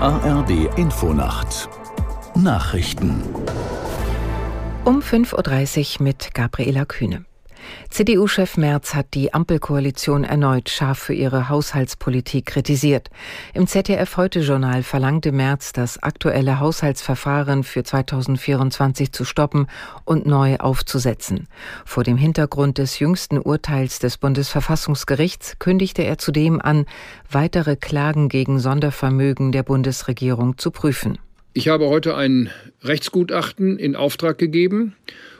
ARD Infonacht Nachrichten um 5.30 Uhr mit Gabriela Kühne. CDU-Chef Merz hat die Ampelkoalition erneut scharf für ihre Haushaltspolitik kritisiert. Im ZDF Heute-Journal verlangte Merz, das aktuelle Haushaltsverfahren für 2024 zu stoppen und neu aufzusetzen. Vor dem Hintergrund des jüngsten Urteils des Bundesverfassungsgerichts kündigte er zudem an, weitere Klagen gegen Sondervermögen der Bundesregierung zu prüfen. Ich habe heute ein Rechtsgutachten in Auftrag gegeben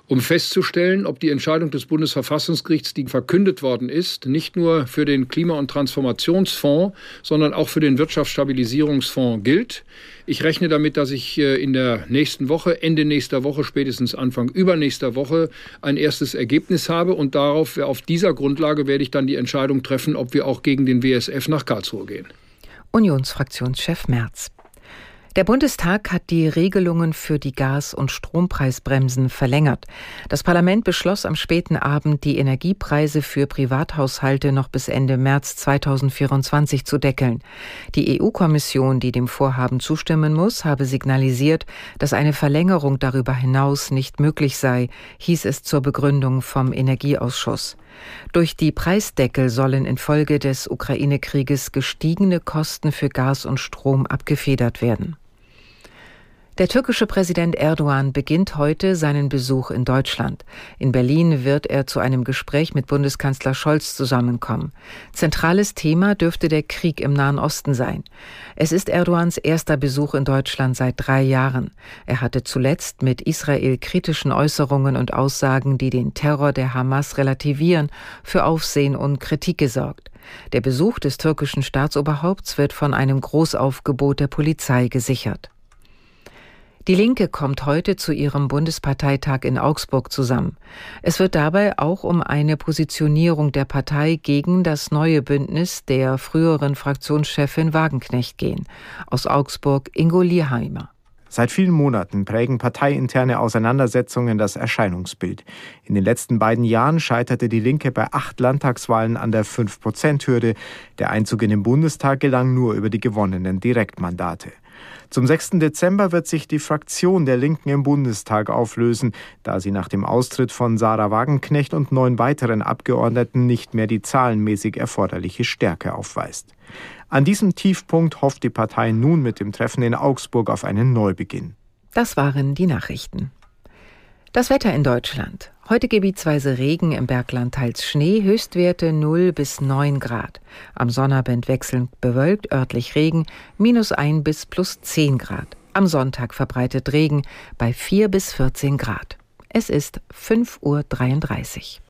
um festzustellen, ob die Entscheidung des Bundesverfassungsgerichts, die verkündet worden ist, nicht nur für den Klima- und Transformationsfonds, sondern auch für den Wirtschaftsstabilisierungsfonds gilt. Ich rechne damit, dass ich äh, in der nächsten Woche, Ende nächster Woche, spätestens Anfang übernächster Woche ein erstes Ergebnis habe und darauf, auf dieser Grundlage werde ich dann die Entscheidung treffen, ob wir auch gegen den WSF nach Karlsruhe gehen. Unionsfraktionschef Merz. Der Bundestag hat die Regelungen für die Gas- und Strompreisbremsen verlängert. Das Parlament beschloss am späten Abend, die Energiepreise für Privathaushalte noch bis Ende März 2024 zu deckeln. Die EU-Kommission, die dem Vorhaben zustimmen muss, habe signalisiert, dass eine Verlängerung darüber hinaus nicht möglich sei, hieß es zur Begründung vom Energieausschuss. Durch die Preisdeckel sollen infolge des Ukraine-Krieges gestiegene Kosten für Gas und Strom abgefedert werden. Der türkische Präsident Erdogan beginnt heute seinen Besuch in Deutschland. In Berlin wird er zu einem Gespräch mit Bundeskanzler Scholz zusammenkommen. Zentrales Thema dürfte der Krieg im Nahen Osten sein. Es ist Erdogans erster Besuch in Deutschland seit drei Jahren. Er hatte zuletzt mit Israel kritischen Äußerungen und Aussagen, die den Terror der Hamas relativieren, für Aufsehen und Kritik gesorgt. Der Besuch des türkischen Staatsoberhaupts wird von einem Großaufgebot der Polizei gesichert. Die Linke kommt heute zu ihrem Bundesparteitag in Augsburg zusammen. Es wird dabei auch um eine Positionierung der Partei gegen das neue Bündnis der früheren Fraktionschefin Wagenknecht gehen. Aus Augsburg Ingo Lierheimer. Seit vielen Monaten prägen parteiinterne Auseinandersetzungen das Erscheinungsbild. In den letzten beiden Jahren scheiterte die Linke bei acht Landtagswahlen an der 5-Prozent-Hürde. Der Einzug in den Bundestag gelang nur über die gewonnenen Direktmandate. Zum 6. Dezember wird sich die Fraktion der Linken im Bundestag auflösen, da sie nach dem Austritt von Sarah Wagenknecht und neun weiteren Abgeordneten nicht mehr die zahlenmäßig erforderliche Stärke aufweist. An diesem Tiefpunkt hofft die Partei nun mit dem Treffen in Augsburg auf einen Neubeginn. Das waren die Nachrichten. Das Wetter in Deutschland. Heute gebietsweise Regen, im Bergland teils Schnee, Höchstwerte 0 bis 9 Grad. Am Sonnabend wechselnd bewölkt, örtlich Regen, minus 1 bis plus 10 Grad. Am Sonntag verbreitet Regen bei 4 bis 14 Grad. Es ist 5.33 Uhr.